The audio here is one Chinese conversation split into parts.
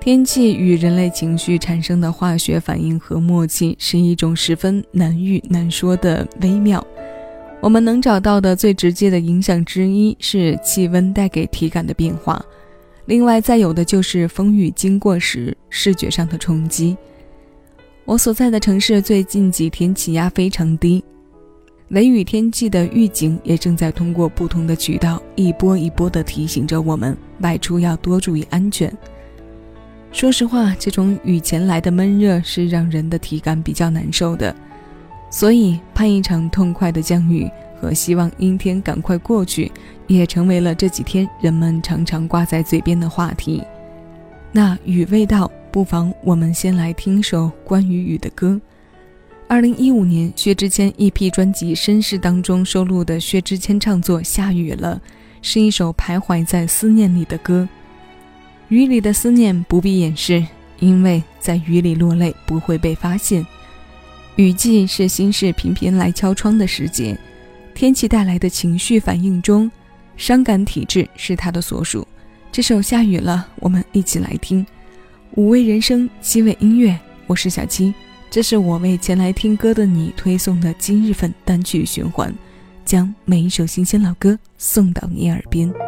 天气与人类情绪产生的化学反应和默契，是一种十分难遇难说的微妙。我们能找到的最直接的影响之一是气温带给体感的变化，另外再有的就是风雨经过时视觉上的冲击。我所在的城市最近几天气压非常低，雷雨天气的预警也正在通过不同的渠道一波一波地提醒着我们外出要多注意安全。说实话，这种雨前来的闷热是让人的体感比较难受的，所以盼一场痛快的降雨和希望阴天赶快过去，也成为了这几天人们常常挂在嘴边的话题。那雨未到，不妨我们先来听首关于雨的歌。二零一五年，薛之谦 EP 专辑《绅士》当中收录的薛之谦唱作《下雨了》，是一首徘徊在思念里的歌。雨里的思念不必掩饰，因为在雨里落泪不会被发现。雨季是心事频频来敲窗的时节，天气带来的情绪反应中，伤感体质是它的所属。这首下雨了，我们一起来听。五味人生，七味音乐，我是小七，这是我为前来听歌的你推送的今日份单曲循环，将每一首新鲜老歌送到你耳边。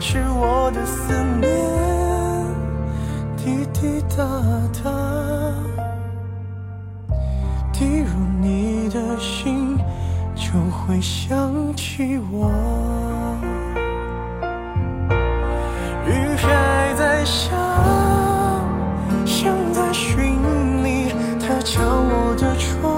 是我的思念，滴滴答答，滴入你的心，就会想起我。雨还在下，像在寻你，它敲我的窗。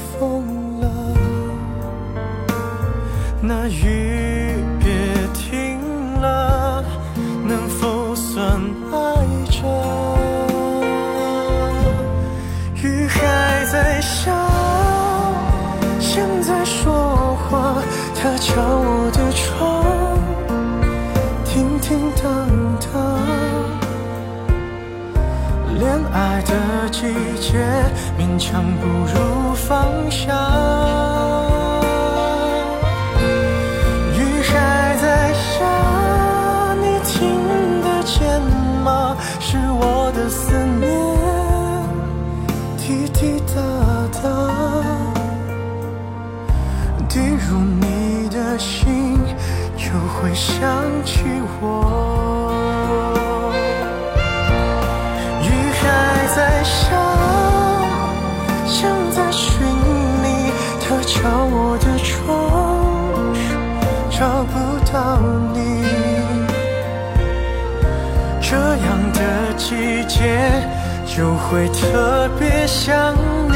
笑，像在说话。他敲我的窗，叮叮当当。恋爱的季节，勉强不如放下。雨还在下，你听得见吗？是我的思念，滴滴答。会想起我。雨还在下，像在寻你，它敲我的窗，找不到你。这样的季节就会特别想你。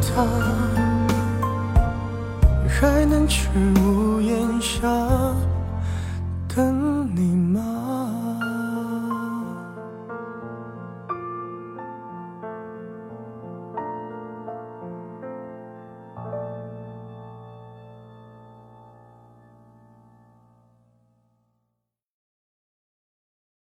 他，还能去屋檐下等你吗？